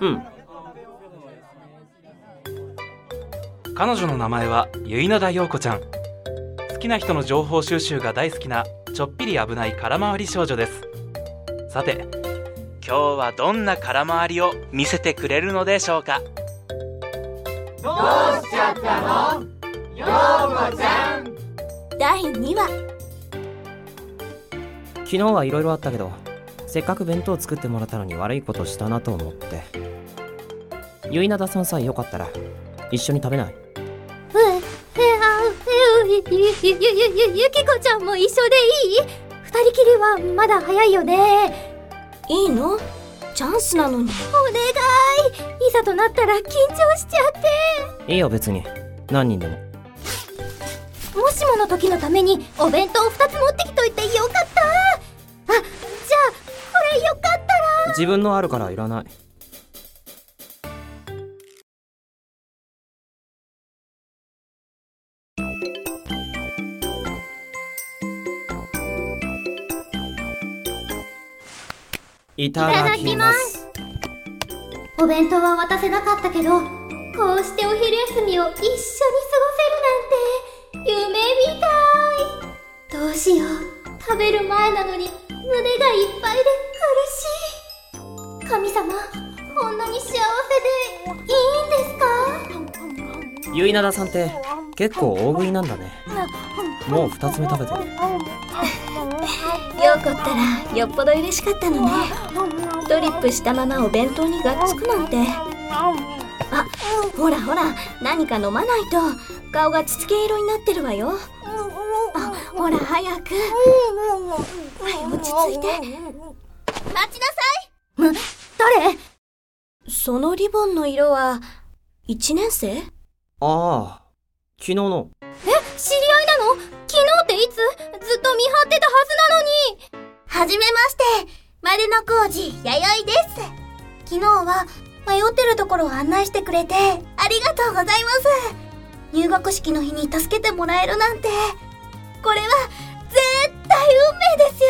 うん。彼女の名前は結稲田陽子ちゃん。好きな人の情報収集が大好きなちょっぴり危ない空回り少女です。さて今日はどんな空回りを見せてくれるのでしょうか？どうしちゃったの？陽子ちゃん。第2話。昨日はいろいろあったけどせっかく弁当作ってもらったのに悪いことしたなと思って結稲田さんさえよかったら一緒に食べない？ふえ、え、あ、え、ゆ、ゆ、ゆ、ゆ、ゆ、ゆきこちゃんも一緒でいい？二人きりはまだ早いよね。いいの？チャンスなのに。お願いいざとなったら緊張しちゃって。いいよ別に何人でももしもの時のためにお弁当二つ持ってきといてよかったあ、じゃあ、これよかったら。自分のあるからいらないいただきますお弁当は渡せなかったけど、こうしてお昼休みを一緒に過ごせるなんて、夢みたい。どうしよう。食べる前なのに胸がいっぱいで苦しい。神様、こんなに幸せでいいんですか？結稲田さんって結構大食いなんだねもう2つ目食べてるようこったらよっぽど嬉しかったのね。ドリップしたままお弁当にがっつくなんて。あ、ほらほら、何か飲まないと顔がつつけ色になってるわよ。あ、ほら早く。はい、落ち着いて。待ちなさいむ、誰？そのリボンの色は、一年生？ああ昨日の知り合いなの？昨日っていつ？ずっと見張ってたはずなのに。はじめまして。丸の工事弥生です。昨日は迷ってるところを案内してくれてありがとうございます。入学式の日に助けてもらえるなんて。これは絶対運命ですよ。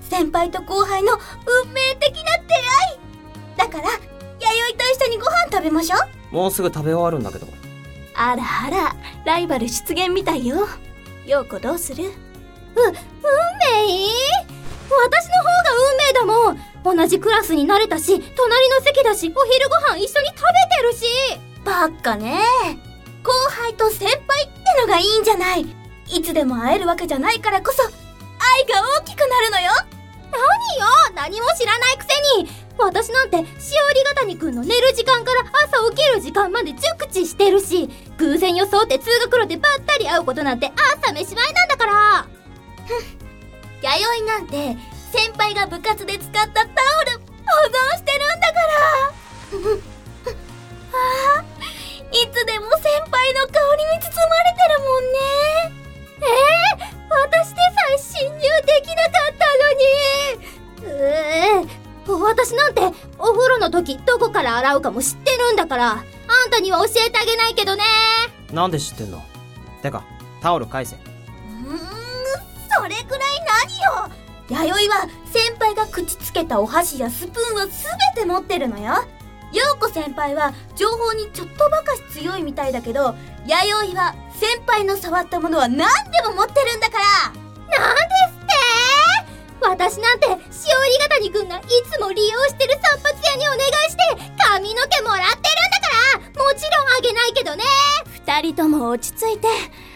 先輩と後輩の運命的な出会い。だから弥生と一緒にご飯食べましょう。もうすぐ食べ終わるんだけどあらあら、ライバル出現みたいよ。ようこどうする？う、運命？私の方が運命だもん。同じクラスになれたし、隣の席だし、お昼ご飯一緒に食べてるし。ばっかね。後輩と先輩ってのがいいんじゃない。いつでも会えるわけじゃないからこそ、愛が大きくなるのよ。何よ？何も知らないくせに私なんて、しおりがたにくんの寝る時間から朝起きる時間まで熟知してるし、偶然装って通学路でばったり会うことなんて朝飯前なんだからふん、弥生なんて、先輩が部活で使ったタオル、保存してるんだから ああ、いつでも先輩の香りに包まれてるもんね。ええー、時どこから洗うかも知ってるんだから。あんたには教えてあげないけどね。なんで知ってんの？てかタオル返せ。うーんそれくらい何よ。弥生は先輩が口つけたお箸やスプーンは全て持ってるのよ。陽子先輩は情報にちょっとばかし強いみたいだけど弥生は先輩の触ったものは何でも持ってるんだから。なんですって。私なんてしおりがたにくんがいつも利用してる落ち着いて。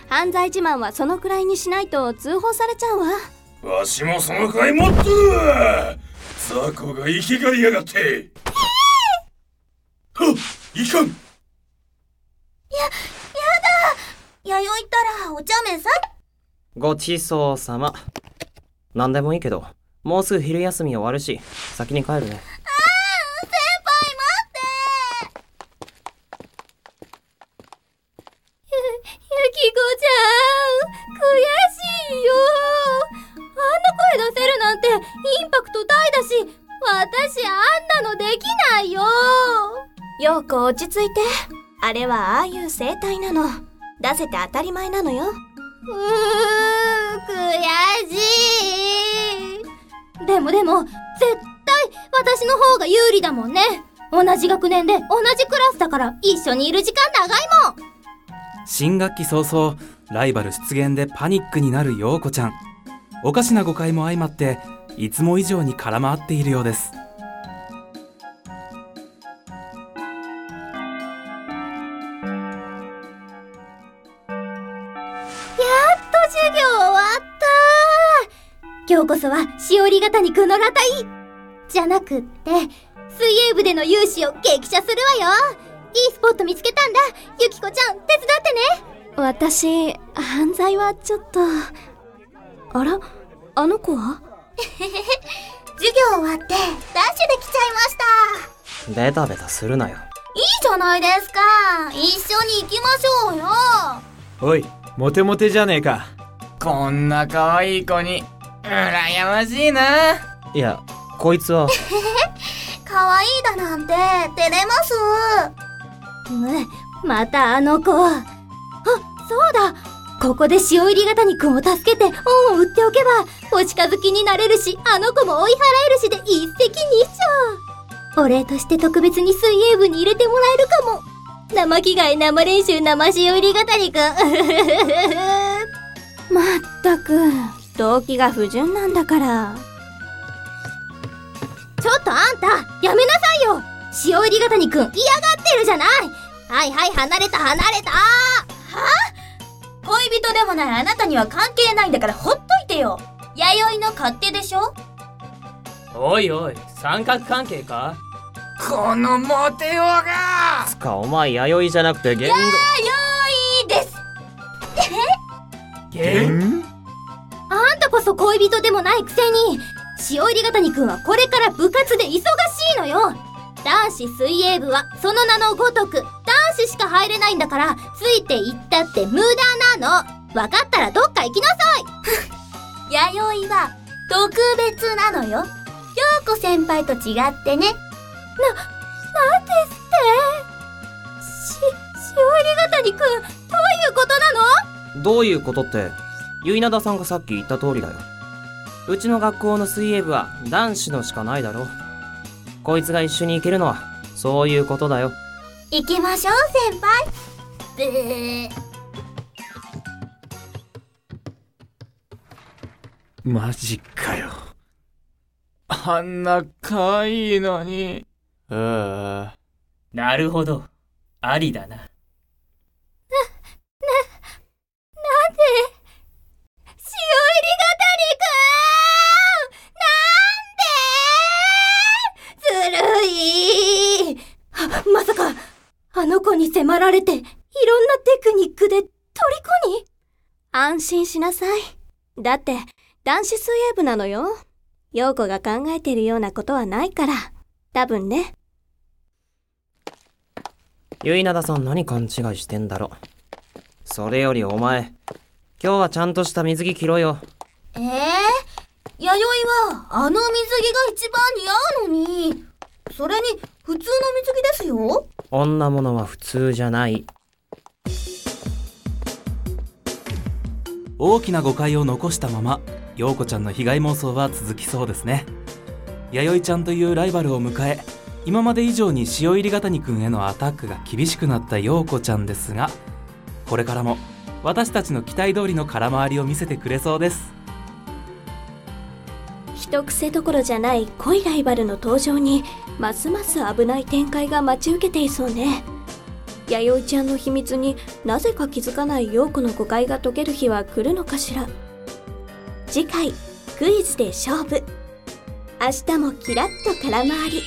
犯罪自慢はそのくらいにしないと通報されちゃうわ。わしもそのくらい持っとる。わ雑魚が生きがりやがって。はっいかん。や、やだ。弥生ったらお茶目さごちそうさま。何でもいいけどもうすぐ昼休み終わるし先に帰るねあー先輩待ってゆ、ゆきこちゃん悔しいよ。あんな声出せるなんてインパクト大だし私あんなのできないよ。ようこ落ち着いて。あれはああいう生態なの。出せて当たり前なのよ。うー悔しい。でもでも絶対私の方が有利だもんね。同じ学年で同じクラスだから一緒にいる時間長いもん新学期早々ライバル出現でパニックになる陽子ちゃん。おかしな誤解も相まっていつも以上に空回っているようです。授業終わった。今日こそはしおりが谷くんの裸体じゃなくって水泳部での勇姿を激写するわよ。いいスポット見つけたんだ。ゆきこちゃん手伝ってね。私犯罪はちょっと。あら？あの子は？授業終わってダッシュで来ちゃいました。ベタベタするなよ。いいじゃないですか。一緒に行きましょうよ。おいモテモテじゃねえか。こんな可愛い子に羨ましいな。いやこいつは。可愛いだなんて照れますむまたあの子あそうだ。ここで塩入り型にくんを助けて恩を売っておけばお近づきになれるしあの子も追い払えるしで一石二鳥。お礼として特別に水泳部に入れてもらえるかも。生着替え生練習生塩入り型にくんまったく。動機が不純なんだから。ちょっとあんたやめなさいよ塩入り型にくん。嫌がってるじゃない。はいはい離れた離れた。は恋人でもないあなたには関係ないんだからほっといてよ。弥生の勝手でしょ？おいおい三角関係か？このモテようが！つかお前弥生じゃなくて言語弥生です。ゲンあんたこそ恋人でもないくせに塩入り型にくんはこれから部活で忙しいのよ男子水泳部はその名のごとく男子しか入れないんだからついていったって無駄なの。分かったらどっか行きなさい。弥生は特別なのよ。陽子先輩と違ってね。なんですって。し塩入り型にくんどういうことなの？どういうことって？ゆいなださんがさっき言った通りだよ。うちの学校の水泳部は男子のしかないだろこいつが一緒に行けるのはそういうことだよ。行きましょう先輩。ブー。マジかよ。あんな可愛いのに。ああなるほど。ありだな迫られていろんなテクニックで虜に？安心しなさい。だって男子水泳部なのよ。陽子が考えてるようなことはないから。多分ね。ゆいなださん何勘違いしてんだろそれよりお前今日はちゃんとした水着着ろよ。ええ弥生はあの水着が一番似合うのに。それに普通の水着ですよ女物は普通じゃない。大きな誤解を残したまま陽子ちゃんの被害妄想は続きそうですね。弥生ちゃんというライバルを迎え今まで以上に塩入り型にくんへのアタックが厳しくなった陽子ちゃんですがこれからも私たちの期待通りの空回りを見せてくれそうです。人癖どころじゃない濃いライバルの登場にますます危ない展開が待ち受けていそうね。弥生ちゃんの秘密になぜか気づかない陽子の誤解が解ける日は来るのかしら。次回クイズで勝負。明日もキラッと空回り。